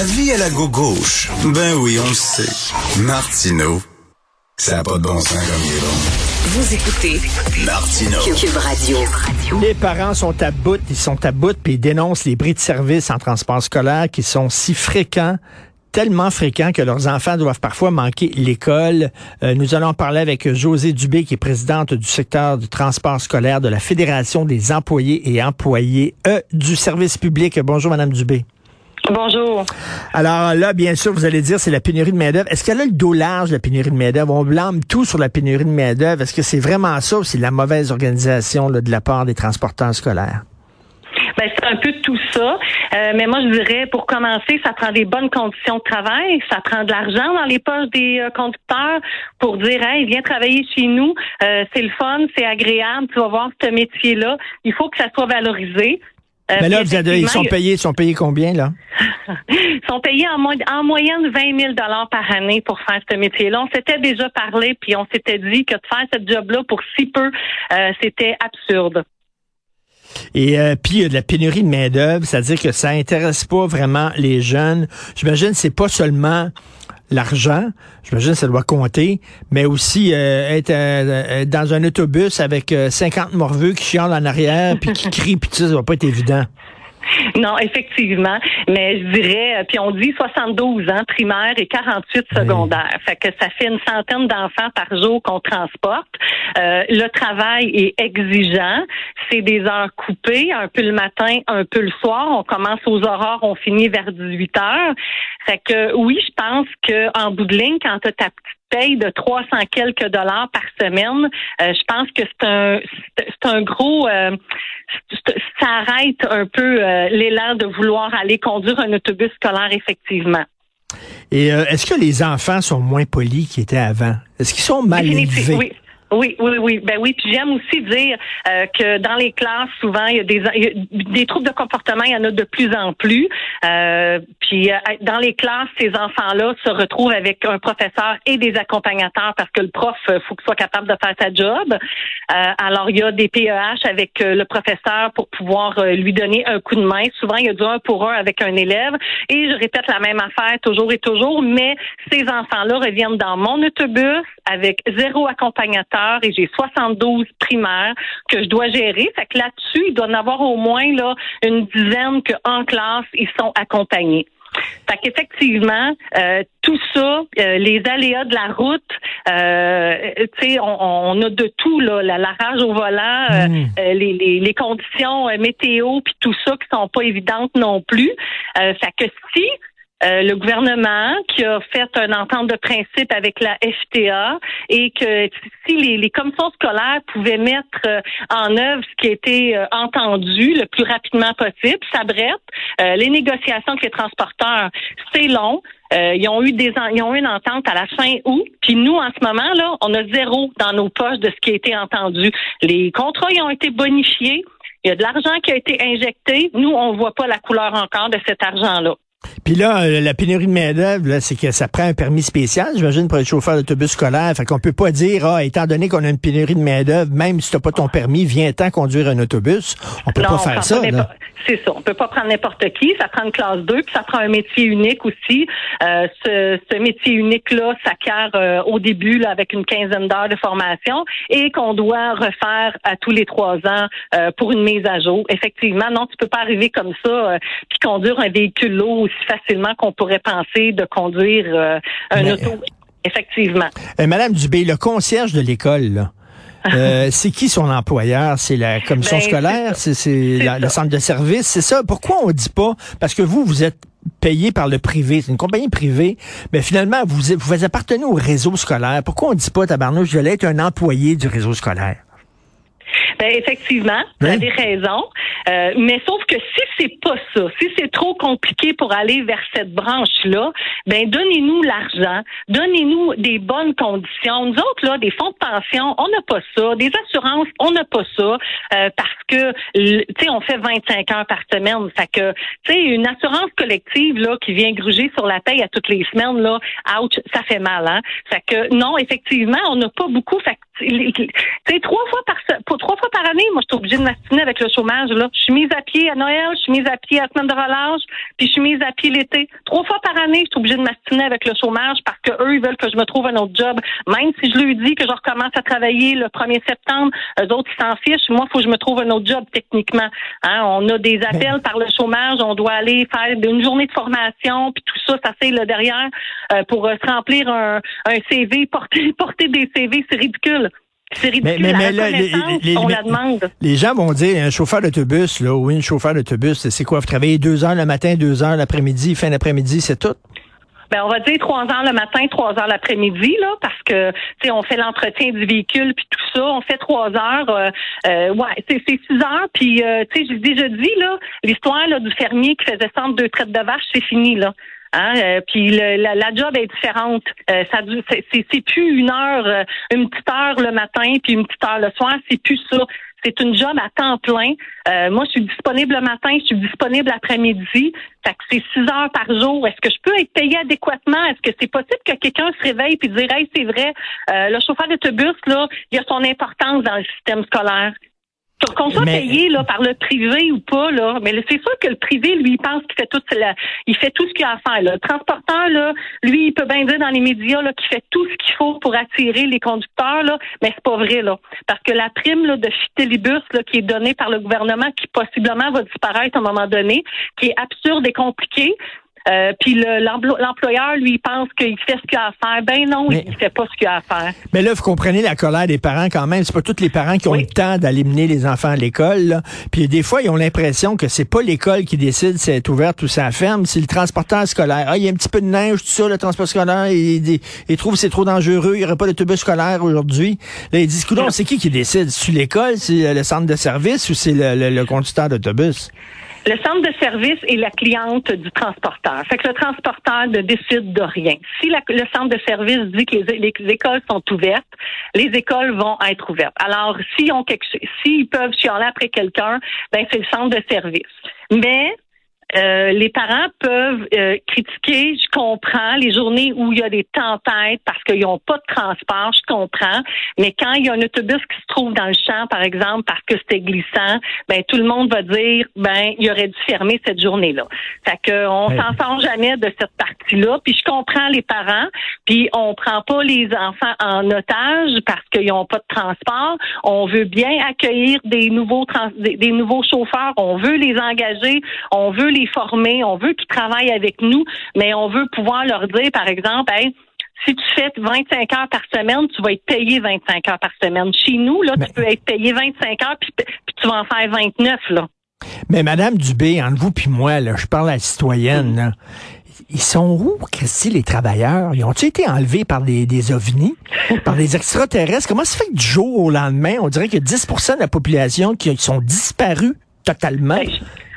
Avis à la gauche. Ben oui, on le sait. Martineau, ça n'a pas de bon sens comme il est bon. Vous écoutez Martineau. Cube Radio. Les parents sont à bout, ils sont à bout, puis ils dénoncent les bris de service en transport scolaire qui sont si fréquents tellement fréquents que leurs enfants doivent parfois manquer l'école. Euh, nous allons parler avec José Dubé, qui est présidente du secteur du transport scolaire de la Fédération des employés et employés euh, du service public. Bonjour, Madame Dubé. Bonjour. Alors là, bien sûr, vous allez dire c'est la pénurie de main-d'œuvre. Est-ce qu'elle a le dos large, la pénurie de main-d'œuvre? On blâme tout sur la pénurie de main-d'œuvre. Est-ce que c'est vraiment ça ou c'est la mauvaise organisation là, de la part des transporteurs scolaires? Ben, c'est un peu tout ça. Euh, mais moi, je dirais, pour commencer, ça prend des bonnes conditions de travail. Ça prend de l'argent dans les poches des euh, conducteurs pour dire, hey, viens travailler chez nous. Euh, c'est le fun, c'est agréable. Tu vas voir ce métier-là. Il faut que ça soit valorisé. Euh, Mais là, vous avez, ils sont payés, ils sont payés combien, là? ils sont payés en, en, moyenne 20 000 par année pour faire ce métier-là. On s'était déjà parlé, puis on s'était dit que de faire ce job-là pour si peu, euh, c'était absurde. Et euh, puis il y a de la pénurie de main d'œuvre, c'est-à-dire que ça intéresse pas vraiment les jeunes. J'imagine c'est pas seulement l'argent, j'imagine ça doit compter, mais aussi euh, être euh, dans un autobus avec 50 morveux qui chialent en arrière puis qui crient puis ça, ça va pas être évident. Non, effectivement. Mais je dirais, euh, puis on dit 72 ans primaire et 48 secondaire. Fait que ça fait une centaine d'enfants par jour qu'on transporte. Euh, le travail est exigeant. C'est des heures coupées, un peu le matin, un peu le soir. On commence aux aurores, on finit vers 18 heures. Fait que oui, je pense que en bout de ligne, quand tu as ta petite paye de 300 quelques dollars par semaine, euh, je pense que c'est un c'est un gros euh, ça arrête un peu euh, l'élan de vouloir aller conduire un autobus scolaire effectivement. Et est-ce que les enfants sont moins polis qu'ils étaient avant? Est-ce qu'ils sont mal élevés? Oui. Oui, oui, oui. Ben oui. Puis j'aime aussi dire euh, que dans les classes, souvent, il y a des, des troubles de comportement, il y en a de plus en plus. Euh, puis euh, dans les classes, ces enfants-là se retrouvent avec un professeur et des accompagnateurs parce que le prof, faut qu'il soit capable de faire sa job. alors il y a des PEH avec le professeur pour pouvoir lui donner un coup de main. Souvent, il y a du un pour un avec un élève. Et je répète la même affaire toujours et toujours, mais ces enfants-là reviennent dans mon autobus avec zéro accompagnateur et j'ai 72 primaires que je dois gérer. Fait que là-dessus, il doit y en avoir au moins là une dizaine qu'en classe, ils sont accompagnés. Fait qu'effectivement, euh, tout ça, euh, les aléas de la route, euh, tu sais, on, a de tout là, la, rage au volant, euh, mm. les, les, les, conditions météo, puis tout ça qui sont pas évidentes non plus. fait que si euh, le gouvernement qui a fait une entente de principe avec la FTA et que si les, les commissions scolaires pouvaient mettre euh, en œuvre ce qui a été euh, entendu le plus rapidement possible, ça brette. les négociations avec les transporteurs, c'est long. ils ont eu des ils ont eu une entente à la fin août, puis nous en ce moment là, on a zéro dans nos poches de ce qui a été entendu. Les contrats ils ont été bonifiés, il y a de l'argent qui a été injecté. Nous on voit pas la couleur encore de cet argent là. Puis là, euh, la pénurie de main-d'œuvre, c'est que ça prend un permis spécial, j'imagine, pour être chauffeur d'autobus scolaire. Fait qu'on peut pas dire, ah, étant donné qu'on a une pénurie de main-d'œuvre, même si tu n'as pas ton permis, viens-t'en conduire un autobus. On peut pas faire ça. C'est ça. On peut pas prendre n'importe qui. Ça prend une classe 2, puis ça prend un métier unique aussi. Euh, ce, ce, métier unique-là s'acquiert euh, au début là, avec une quinzaine d'heures de formation et qu'on doit refaire à tous les trois ans euh, pour une mise à jour. Effectivement, non, tu peux pas arriver comme ça puis conduire un véhicule lourd aussi facilement qu'on pourrait penser de conduire euh, un auto. Effectivement. Euh, Madame Dubé, le concierge de l'école, euh, c'est qui son employeur? C'est la commission ben, scolaire? C'est le centre de service? C'est ça? Pourquoi on dit pas? Parce que vous, vous êtes payé par le privé, c'est une compagnie privée, mais finalement, vous, vous appartenez au réseau scolaire. Pourquoi on dit pas, tabarnouche, je vais être un employé du réseau scolaire? Ben, effectivement, tu as des raisons. Euh, mais sauf que si c'est pas ça, si c'est trop compliqué pour aller vers cette branche-là, ben donnez-nous l'argent, donnez-nous des bonnes conditions. Nous autres, là, des fonds de pension, on n'a pas ça. Des assurances, on n'a pas ça. Euh, parce que tu sais, on fait 25 heures par semaine. Fait que, tu sais, une assurance collective là, qui vient gruger sur la paye à toutes les semaines, là, ouch, ça fait mal, hein? Fait que non, effectivement, on n'a pas beaucoup. Fait sais, trois fois par pour trois fois par année, moi, je suis obligée de m'astiner avec le chômage. Là, je suis mise à pied à Noël, je suis mise à pied à la semaine de relâche, puis je suis mise à pied l'été. Trois fois par année, je suis obligée de m'astiner avec le chômage parce que eux, ils veulent que je me trouve un autre job. Même si je lui dis que je recommence à travailler le 1er septembre, eux autres, ils s'en fichent. Moi, il faut que je me trouve un autre job techniquement. Hein, on a des appels par le chômage, on doit aller faire une journée de formation, puis tout ça, ça c'est là derrière euh, pour euh, se remplir un, un CV, porter porter des CV, c'est ridicule. C'est ridicule. Mais, mais, la les, les, on la demande. Les gens vont dire un chauffeur d'autobus, là, oui, un chauffeur d'autobus, c'est quoi? Vous travaillez deux heures le matin, deux heures l'après-midi, fin d'après-midi, c'est tout? Ben, on va dire trois heures le matin, trois heures l'après-midi, là, parce que tu sais, on fait l'entretien du véhicule puis tout ça, on fait trois heures. Euh, euh ouais, c'est six heures. Puis euh, tu sais, j'ai déjà dit là, l'histoire là du fermier qui faisait centre deux traites de vache, c'est fini là. Hein, euh, puis la, la, job est différente. Euh, ça c'est plus une heure, euh, une petite heure le matin puis une petite heure le soir. C'est plus ça. C'est une job à temps plein. moi, je suis disponible le matin, je suis disponible l'après-midi. Fait que c'est six heures par jour. Est-ce que je peux être payé adéquatement? Est-ce que c'est possible que quelqu'un se réveille puis dire Hey, c'est vrai, le chauffeur d'autobus, là, il a son importance dans le système scolaire? Qu'on soit payé là, par le privé ou pas, là, mais c'est sûr que le privé, lui, il pense qu'il fait tout il fait tout ce qu'il a à faire. Là. Le transporteur, là, lui, il peut bien dire dans les médias là, qu'il fait tout ce qu'il faut pour attirer les conducteurs, là, mais c'est pas vrai, là. Parce que la prime là, de Fitelibus là, qui est donnée par le gouvernement, qui possiblement va disparaître à un moment donné, qui est absurde et compliqué, euh, puis l'employeur, lui, pense qu'il fait ce qu'il a à faire. Ben non, il fait pas ce qu'il a à faire. Mais là, vous comprenez la colère des parents quand même. C'est pas tous les parents qui ont le temps d'aller mener les enfants à l'école. Puis des fois, ils ont l'impression que c'est pas l'école qui décide si elle est ouverte ou si elle ferme, c'est le transporteur scolaire. Ah, il y a un petit peu de neige, tout ça, le transport scolaire, il, il, trouve que c'est trop dangereux, il n'y aurait pas d'autobus scolaire aujourd'hui. Là, ils disent, c'est qui qui décide? C'est l'école, c'est le centre de service ou c'est le, le conducteur d'autobus? Le centre de service est la cliente du transporteur. Fait que le transporteur ne décide de rien. Si le centre de service dit que les, écoles sont ouvertes, les écoles vont être ouvertes. Alors, s'ils ont quelque s'ils peuvent chialer après quelqu'un, ben c'est le centre de service. Mais euh, les parents peuvent euh, critiquer, je comprends, les journées où il y a des tempêtes parce qu'ils n'ont pas de transport, je comprends. Mais quand il y a un autobus qui se trouve dans le champ, par exemple, parce que c'était glissant, ben tout le monde va dire, ben il aurait dû fermer cette journée-là. Fait que on s'en sort jamais de cette partie-là. Puis je comprends les parents, puis on prend pas les enfants en otage parce qu'ils n'ont pas de transport. On veut bien accueillir des nouveaux des, des nouveaux chauffeurs, on veut les engager, on veut les former, on veut qu'ils travaillent avec nous, mais on veut pouvoir leur dire, par exemple, si tu fais 25 heures par semaine, tu vas être payé 25 heures par semaine. Chez nous, là, tu peux être payé 25 heures, puis, tu vas en faire 29, là. Mais Madame Dubé, entre vous puis moi, là, je parle à la citoyenne, Ils sont où, Christy, les travailleurs? Ils ont-ils été enlevés par des, des ovnis, par des extraterrestres? Comment ça fait que du jour au lendemain, on dirait que 10% de la population qui sont disparus totalement?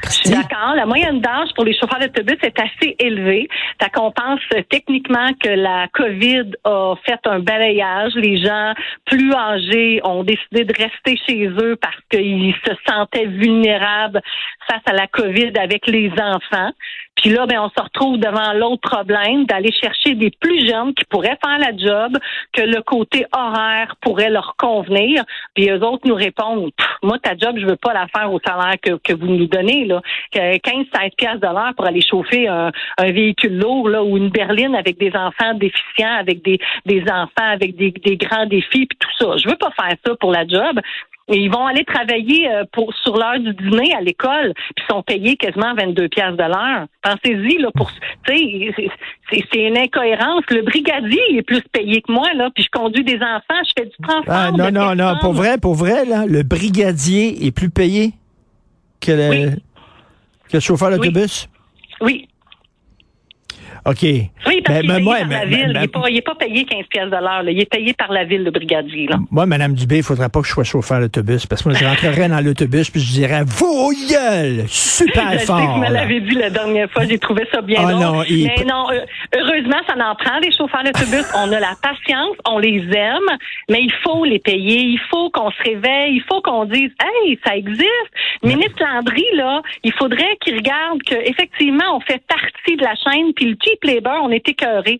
Je suis d'accord. La moyenne d'âge pour les chauffeurs d'autobus est assez élevée. Ça qu'on pense techniquement que la COVID a fait un balayage. Les gens plus âgés ont décidé de rester chez eux parce qu'ils se sentaient vulnérables face à la COVID avec les enfants. Puis là, ben, on se retrouve devant l'autre problème d'aller chercher des plus jeunes qui pourraient faire la job, que le côté horaire pourrait leur convenir. Puis eux autres nous répondent, moi, ta job, je veux pas la faire au salaire que, que vous nous donnez, là. 15-16 piastres de l'heure pour aller chauffer un, véhicule lourd, là, ou une berline avec des enfants déficients, avec des, des enfants avec des, des grands défis, puis tout ça. Je veux pas faire ça pour la job. Et ils vont aller travailler euh, pour sur l'heure du dîner à l'école, puis sont payés quasiment 22 pièces de l'heure. Pensez-y là pour c'est une incohérence. Le brigadier est plus payé que moi là, puis je conduis des enfants, je fais du transport. Ah, non non non, pour vrai pour vrai là, le brigadier est plus payé que le, que le chauffeur d'autobus? Oui. OK. Oui, parce ben, qu'il est ben, payé par la ville. il n'est pas, payé 15 pièces de l'heure. Il est payé par la ville, le brigadier. Là. Moi, Mme Dubé, il ne faudrait pas que je sois chauffeur d'autobus parce que moi, je rentrerais dans l'autobus puis je dirais « Vos gueules! Super fort! » Je sais que vous l'avez dit la dernière fois. J'ai trouvé ça bien ah, Non, Mais non, heureusement, ça en prend des chauffeurs d'autobus. on a la patience, on les aime, mais il faut les payer. Il faut qu'on se réveille. Il faut qu'on dise « Hey, ça existe! » Ministre Landry, là, il faudrait qu'il regarde qu'effectivement, on fait partie de la chaîne puis le on est écœuré.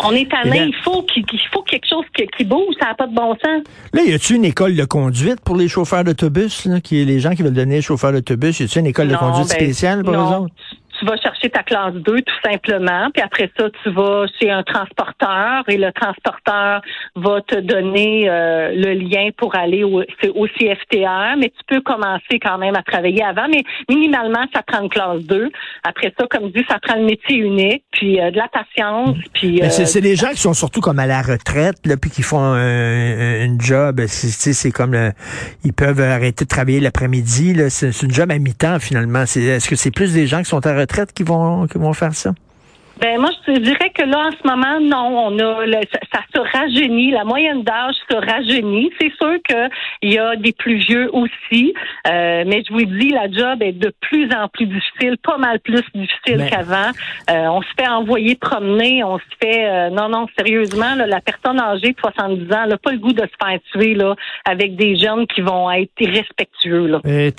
On est tanné, il faut qu'il faut quelque chose qui, bouge, ça n'a pas de bon sens. Là, y a-t-il une école de conduite pour les chauffeurs d'autobus, qui les gens qui veulent devenir chauffeurs d'autobus, y a-t-il une école de conduite ben, spéciale pour eux autres? Tu vas chercher ta classe 2 tout simplement, puis après ça, tu vas chez un transporteur et le transporteur va te donner euh, le lien pour aller au, au CFTR, mais tu peux commencer quand même à travailler avant, mais minimalement, ça prend une classe 2. Après ça, comme je dis, ça prend le métier unique, puis euh, de la patience, puis... Euh, c'est des gens qui sont surtout comme à la retraite, là, puis qui font un, un job, c'est comme... ils peuvent arrêter de travailler l'après-midi, c'est une job à mi-temps finalement. Est-ce que c'est plus des gens qui sont à retraite? Qui vont, qui vont faire ça? Ben moi, je dirais que là, en ce moment, non, on a ça, se rajeunit, la moyenne d'âge se rajeunit. C'est sûr qu'il y a des plus vieux aussi, euh, mais je vous dis, la job est de plus en plus difficile, pas mal plus difficile qu'avant. Euh, on se fait envoyer promener, on se fait euh, non, non, sérieusement, la personne âgée de 70 ans n'a pas le goût de se faire tuer là, avec des jeunes qui vont être irrespectueux. Là. Eh,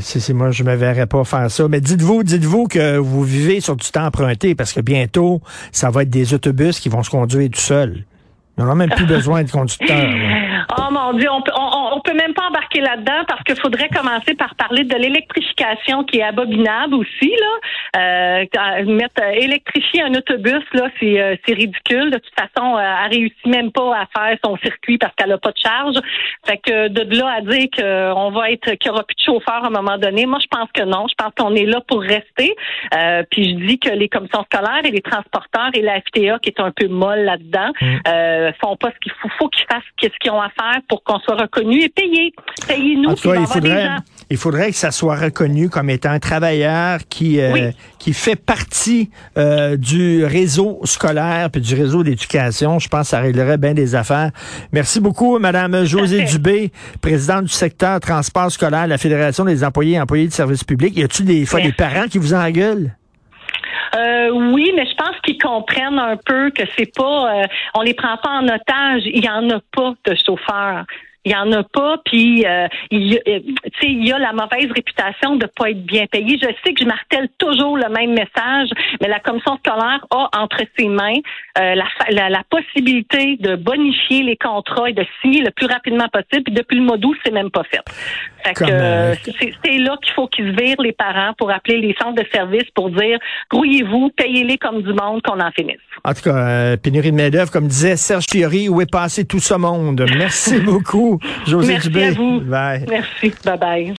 c'est moi, je me verrais pas faire ça. Mais dites-vous, dites-vous que vous vivez sur du temps emprunté parce que bientôt, ça va être des autobus qui vont se conduire tout seuls. Ils n'auront même plus besoin de conducteurs. Oh mon Dieu, on peut, on, peut même pas embarquer là-dedans parce qu'il faudrait commencer par parler de l'électrification qui est abominable aussi là. Euh, mettre euh, électrifier un autobus là, c'est euh, c'est ridicule. De toute façon, euh, elle réussit même pas à faire son circuit parce qu'elle a pas de charge. Fait que de là à dire qu'on va être qu'il y aura plus de chauffeurs à un moment donné, moi je pense que non. Je pense qu'on est là pour rester. Euh, puis je dis que les commissions scolaires et les transporteurs et la FTA qui est un peu molle là-dedans. Mm font pas ce qu'il faut, faut qu'ils fassent ce qu'ils ont à faire pour qu'on soit reconnu et payé. Payez-nous. En tout cas, il faudrait, il faudrait que ça soit reconnu comme étant un travailleur qui euh, qui fait partie euh, du réseau scolaire puis du réseau d'éducation. Je pense que ça réglerait bien des affaires. Merci beaucoup, Madame José Dubé, présidente du secteur transport scolaire de la Fédération des employés et employés de services publics. Y a-t-il des fois des parents qui vous engueulent? Euh, oui, mais je pense qu'ils comprennent un peu que c'est pas, euh, on les prend pas en otage. Il y en a pas de chauffeurs. Il y en a pas, puis euh, il, euh, il y a la mauvaise réputation de pas être bien payé. Je sais que je martèle toujours le même message, mais la commission scolaire a entre ses mains euh, la, la, possibilité de bonifier les contrats et de signer le plus rapidement possible. Puis depuis le mois d'août, c'est même pas fait. Fait que c'est là qu'il faut qu'ils se virent les parents pour appeler les centres de services pour dire grouillez-vous, payez-les comme du monde, qu'on en finisse. En tout cas, pénurie de main-d'œuvre, comme disait Serge Thierry, où est passé tout ce monde? Merci beaucoup. José Merci à vous. Merci. Bye bye.